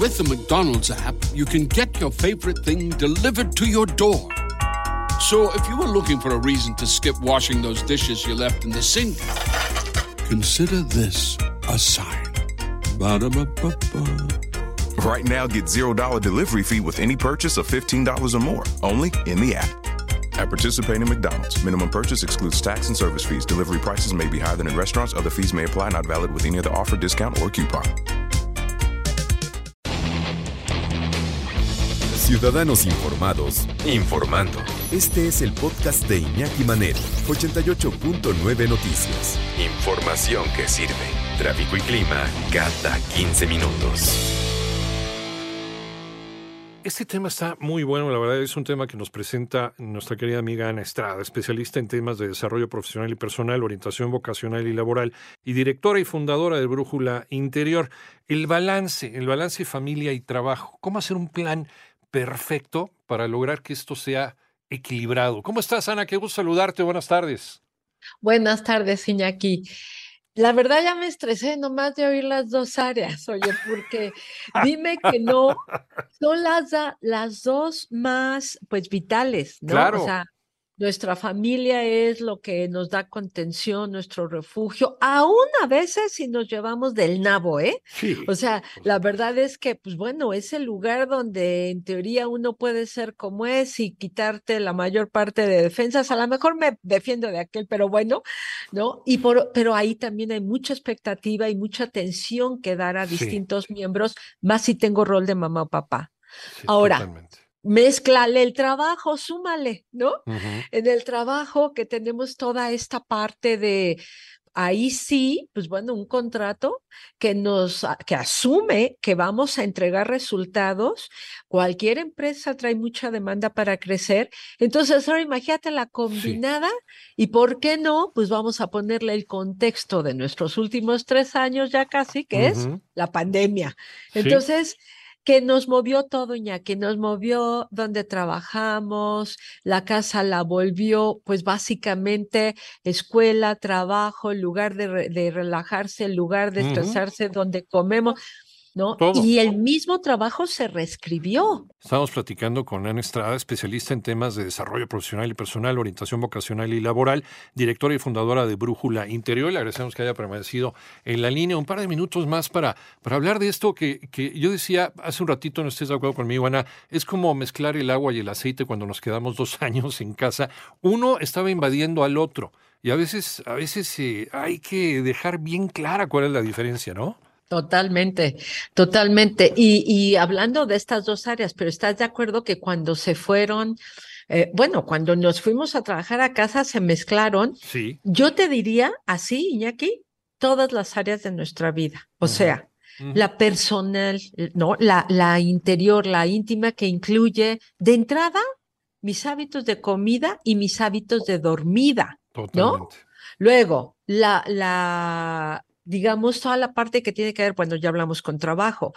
With the McDonald's app, you can get your favorite thing delivered to your door. So if you were looking for a reason to skip washing those dishes you left in the sink, consider this a sign. Ba-da-ba-ba-ba. Right now, get $0 delivery fee with any purchase of $15 or more, only in the app. At participating McDonald's, minimum purchase excludes tax and service fees. Delivery prices may be higher than in restaurants. Other fees may apply, not valid with any other offer, discount, or coupon. Ciudadanos informados, informando. Este es el podcast de Iñaki Manero, 88.9 Noticias. Información que sirve. Tráfico y clima cada 15 minutos. Este tema está muy bueno, la verdad es un tema que nos presenta nuestra querida amiga Ana Estrada, especialista en temas de desarrollo profesional y personal, orientación vocacional y laboral, y directora y fundadora de Brújula Interior. El balance, el balance familia y trabajo, cómo hacer un plan perfecto para lograr que esto sea equilibrado. ¿Cómo estás, Ana? Qué gusto saludarte. Buenas tardes. Buenas tardes, Iñaki. La verdad ya me estresé nomás de oír las dos áreas, oye, porque dime que no, son las, las dos más, pues, vitales, ¿no? Claro. O sea, nuestra familia es lo que nos da contención, nuestro refugio, aún a veces si nos llevamos del nabo, ¿eh? Sí. O sea, la verdad es que, pues bueno, es el lugar donde en teoría uno puede ser como es y quitarte la mayor parte de defensas. A lo mejor me defiendo de aquel, pero bueno, ¿no? Y por, pero ahí también hay mucha expectativa y mucha atención que dar a Sí. distintos miembros, más si tengo rol de mamá o papá. Sí, Ahora, totalmente. Mézclale el trabajo, súmale, ¿no? En el trabajo que tenemos toda esta parte de ahí sí, pues bueno, un contrato que nos a- que asume que vamos a entregar resultados. Cualquier empresa trae mucha demanda para crecer. Entonces, ahora imagínate la combinada y por qué no, pues vamos a ponerle el contexto de nuestros últimos tres años ya casi, que es la pandemia. Sí. Que nos movió todo, que nos movió donde trabajamos, la casa la volvió, pues básicamente escuela, trabajo, lugar de, re- de relajarse, lugar de estresarse, donde comemos, ¿no? Todo. Y el mismo trabajo se reescribió. Estamos platicando con Ana Estrada, especialista en temas de desarrollo profesional y personal, orientación vocacional y laboral, directora y fundadora de Brújula Interior. Le agradecemos que haya permanecido en la línea un par de minutos más para, para hablar de esto que, que yo decía hace un ratito, no estés de acuerdo conmigo, Ana, es como mezclar el agua y el aceite cuando nos quedamos dos años en casa. Uno estaba invadiendo al otro y a veces, a veces eh, hay que dejar bien clara cuál es la diferencia, ¿no? Totalmente, totalmente. Y, y hablando de estas dos áreas, pero ¿estás de acuerdo que cuando se fueron, eh, bueno, cuando nos fuimos a trabajar a casa se mezclaron? Sí. Yo te diría así, Iñaki, todas las áreas de nuestra vida. O sea, la personal, ¿no? La, la interior, la íntima, que incluye de entrada mis hábitos de comida y mis hábitos de dormida. Totalmente. Luego, la, la, digamos, toda la parte que tiene que ver, bueno, ya hablamos con trabajo.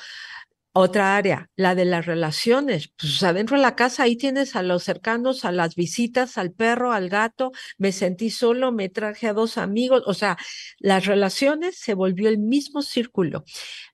Otra área, la de las relaciones. Pues adentro de la casa ahí tienes a los cercanos, a las visitas, al perro, al gato. Me sentí solo, me traje a dos amigos. O sea, las relaciones se volvió el mismo círculo.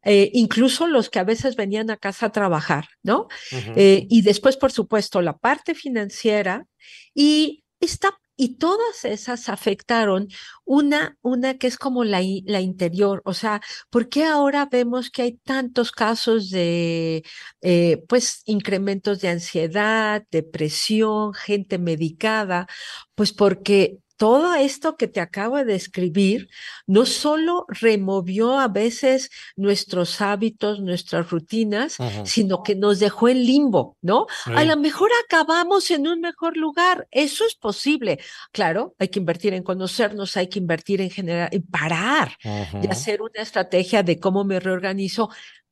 Eh, incluso los que a veces venían a casa a trabajar, ¿no? Eh, y después, por supuesto, la parte financiera y esta, y todas esas afectaron una, una que es como la, la interior. O sea, ¿por qué ahora vemos que hay tantos casos de, eh, pues, incrementos de ansiedad, depresión, gente medicada? Pues porque todo esto que te acabo de describir no solo removió a veces nuestros hábitos, nuestras rutinas, sino que nos dejó en limbo, ¿no? A lo mejor acabamos en un mejor lugar, eso es posible. Claro, hay que invertir en conocernos, hay que invertir en generar, en parar, de hacer una estrategia de cómo me reorganizo,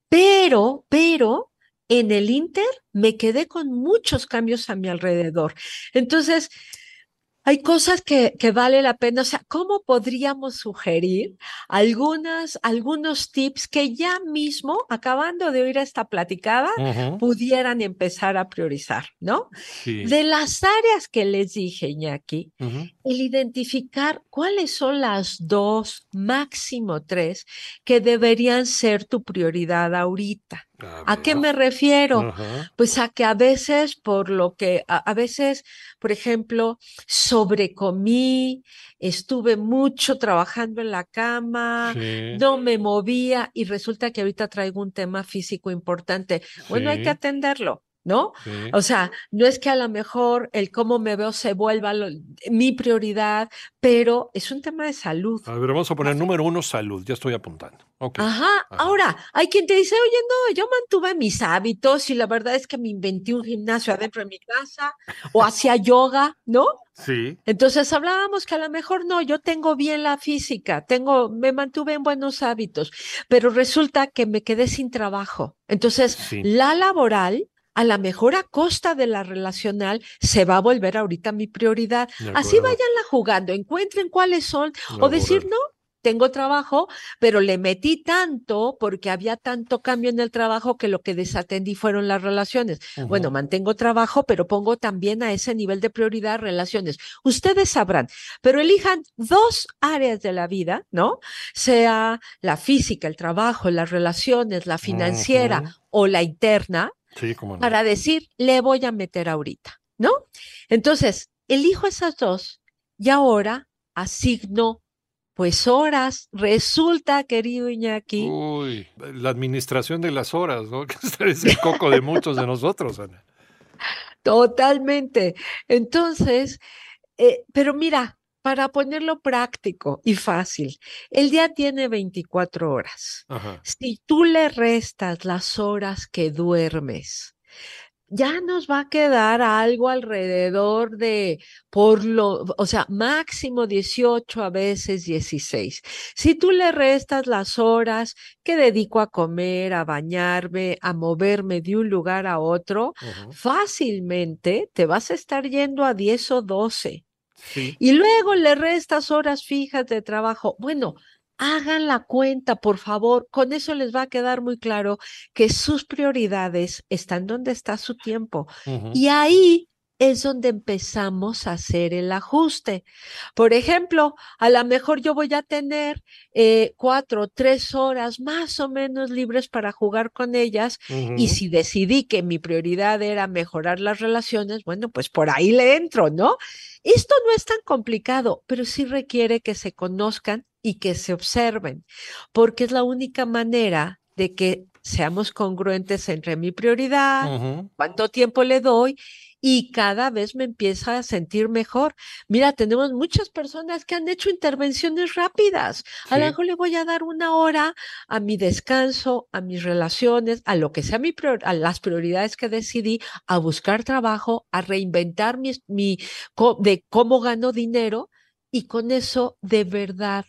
pero, pero en el Inter me quedé con muchos cambios a mi alrededor. Entonces, hay cosas que, que vale la pena, o sea, ¿cómo podríamos sugerir algunas, algunos tips que ya mismo, acabando de oír esta platicada, pudieran empezar a priorizar, ¿no? Sí. De las áreas que les dije, Iñaki, el identificar cuáles son las dos, máximo tres, que deberían ser tu prioridad ahorita. ¿A, qué me refiero? Pues a que a veces, por lo que, a, veces, por ejemplo, sobrecomí, estuve mucho trabajando en la cama, no me movía y resulta que ahorita traigo un tema físico importante. Bueno, hay que atenderlo. ¿No? O sea, no es que a lo mejor el cómo me veo se vuelva mi prioridad, pero es un tema de salud. A ver, vamos a poner número uno, salud, ya estoy apuntando. Ajá. ahora, hay quien te dice, oye, no, yo mantuve mis hábitos y la verdad es que me inventé un gimnasio adentro de mi casa o hacía yoga, ¿no? Sí. Entonces hablábamos que a lo mejor no, yo tengo bien la física, tengo, me mantuve en buenos hábitos, pero resulta que me quedé sin trabajo. Entonces, la laboral a la mejor a costa de la relacional, se va a volver ahorita mi prioridad. Así vayanla jugando, encuentren cuáles son, o decir, no, tengo trabajo, pero le metí tanto porque había tanto cambio en el trabajo que lo que desatendí fueron las relaciones. Bueno, mantengo trabajo, pero pongo también a ese nivel de prioridad relaciones. Ustedes sabrán, pero elijan dos áreas de la vida, ¿no? Sea la física, el trabajo, las relaciones, la financiera o la interna, para decir, le voy a meter ahorita, ¿no? Entonces, elijo esas dos y ahora asigno pues horas. Resulta, querido Iñaki. Uy, la administración de las horas, ¿no? Que es el coco de muchos de nosotros, Ana. Totalmente. Entonces, eh, pero mira, para ponerlo práctico y fácil, el día tiene 24 horas. Si tú le restas las horas que duermes, ya nos va a quedar algo alrededor de, por lo, o sea, máximo 18, a veces 16. Si tú le restas las horas que dedico a comer, a bañarme, a moverme de un lugar a otro, fácilmente te vas a estar yendo a 10 o 12. Y luego le restas horas fijas de trabajo. Bueno, hagan la cuenta, por favor. Con eso les va a quedar muy claro que sus prioridades están donde está su tiempo. Y ahí es donde empezamos a hacer el ajuste. Por ejemplo, a lo mejor yo voy a tener eh, cuatro, tres horas más o menos libres para jugar con ellas y si decidí que mi prioridad era mejorar las relaciones, bueno, pues por ahí le entro, ¿no? Esto no es tan complicado, pero sí requiere que se conozcan y que se observen, porque es la única manera de que seamos congruentes entre mi prioridad, cuánto tiempo le doy y cada vez me empieza a sentir mejor. Mira, tenemos muchas personas que han hecho intervenciones rápidas. A lo mejor le voy a dar una hora a mi descanso, a mis relaciones, a lo que sea mi a las prioridades que decidí, a buscar trabajo, a reinventar mi, mi de cómo gano dinero y con eso de verdad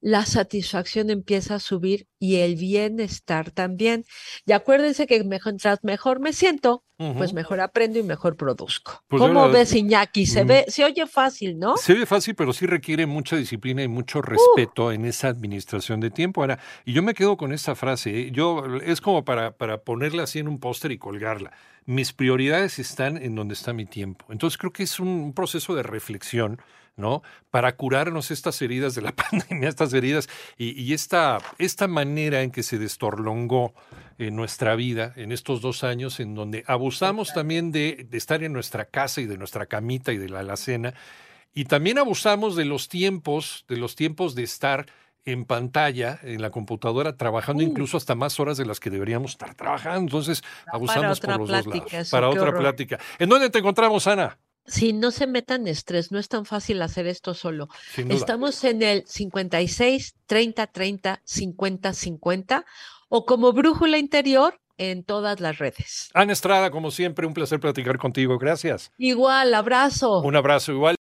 la satisfacción empieza a subir y el bienestar también. Y acuérdense que mientras mejor me siento, pues mejor aprendo y mejor produzco. Pues ¿Cómo ves, Iñaki? Se ve, se oye fácil, ¿no? Se ve fácil, pero sí requiere mucha disciplina y mucho respeto en esa administración de tiempo. Ahora, y yo me quedo con esta frase, ¿eh? yo es como para, para ponerla así en un póster y colgarla. Mis prioridades están en donde está mi tiempo. Entonces creo que es un proceso de reflexión ¿no? Para curarnos estas heridas de la pandemia, estas heridas y, esta, esta, manera en que se destorlongó en nuestra vida en estos dos años, en donde abusamos también de, estar en nuestra casa y de nuestra camita y de la alacena, y también abusamos de los tiempos, de los tiempos de estar en pantalla, en la computadora, trabajando uh. incluso hasta más horas de las que deberíamos estar trabajando. Entonces, abusamos por los dos lados. Para otra plática. ¿En dónde te encontramos, Ana? Sí, no se metan estrés, no es tan fácil hacer esto solo. Estamos en el 56, 30, 30, 50, 50 o como brújula interior en todas las redes. Ana Estrada, como siempre, un placer platicar contigo. Gracias. Igual, abrazo. Un abrazo igual.